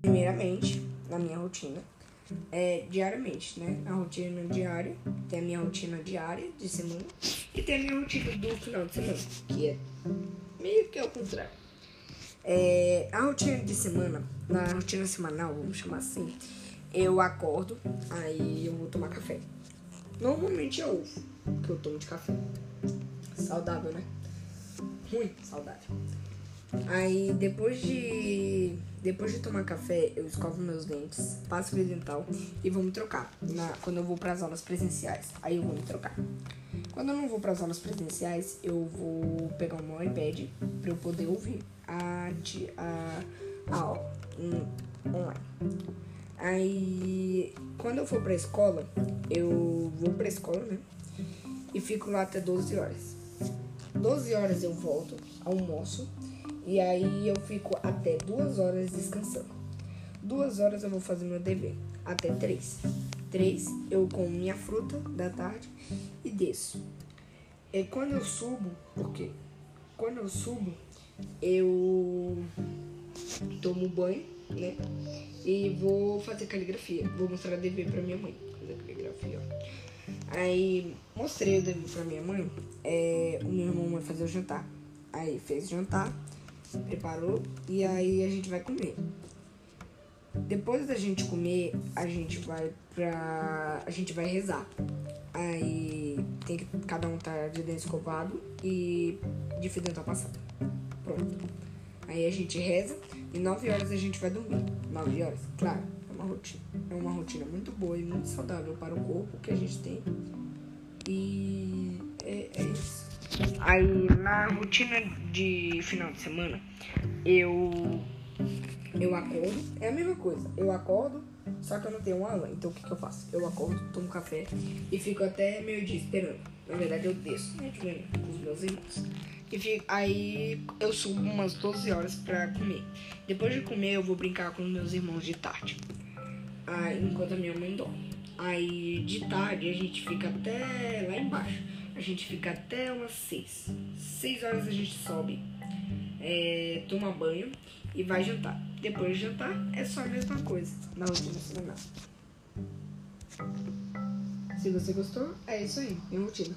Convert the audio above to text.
primeiramente, na minha rotina, é diariamente, né? A rotina diária, tem a minha rotina diária de semana e tem a minha rotina do final de semana, que é meio que ao contrário. É, a rotina de semana, na rotina semanal, vamos chamar assim, eu acordo, aí eu vou tomar café. Normalmente é ovo que eu tomo de café. Saudável, né? Ruim, saudável. Aí depois de depois de tomar café, eu escovo meus dentes, passo fio dental e vou me trocar na, quando eu vou para as aulas presenciais. Aí eu vou me trocar. Quando eu não vou para as aulas presenciais, eu vou pegar o meu iPad para eu poder ouvir a, a, a aula online. Aí, quando eu for pra escola, eu vou pra escola, né? E fico lá até 12 horas. 12 horas eu volto, almoço, e aí eu fico até 2 horas descansando. 2 horas eu vou fazer meu dever, até 3. 3 eu como minha fruta da tarde e desço. E quando eu subo, porque quando eu subo, eu tomo banho, né? E vou fazer caligrafia. Vou mostrar o dever pra minha mãe. Fazer caligrafia, ó. Aí mostrei o dever pra minha mãe. É, o meu irmão vai fazer o jantar. Aí fez o jantar, preparou e aí a gente vai comer. Depois da gente comer, a gente vai pra. A gente vai rezar. Aí tem que. Cada um tá de dente escovado e de fio dental passado. Pronto. Aí a gente reza e 9 horas a gente vai dormir. 9 horas, claro, é uma rotina. É uma rotina muito boa e muito saudável para o corpo que a gente tem. E é, é isso. Aí na rotina de final de semana, eu eu acordo, é a mesma coisa. Eu acordo, só que eu não tenho aula. Então o que, que eu faço? Eu acordo, tomo café e fico até meio dia esperando. Na verdade eu desço, né? Com os meus irmãos. E fico, aí eu subo umas 12 horas pra comer. Depois de comer, eu vou brincar com meus irmãos de tarde. Aí, enquanto a minha mãe dorme. Aí de tarde a gente fica até lá embaixo. A gente fica até umas 6. 6 horas a gente sobe, é, toma banho e vai jantar. Depois de jantar é só a mesma coisa na rotina semanal. Se você gostou, é isso aí, minha rotina.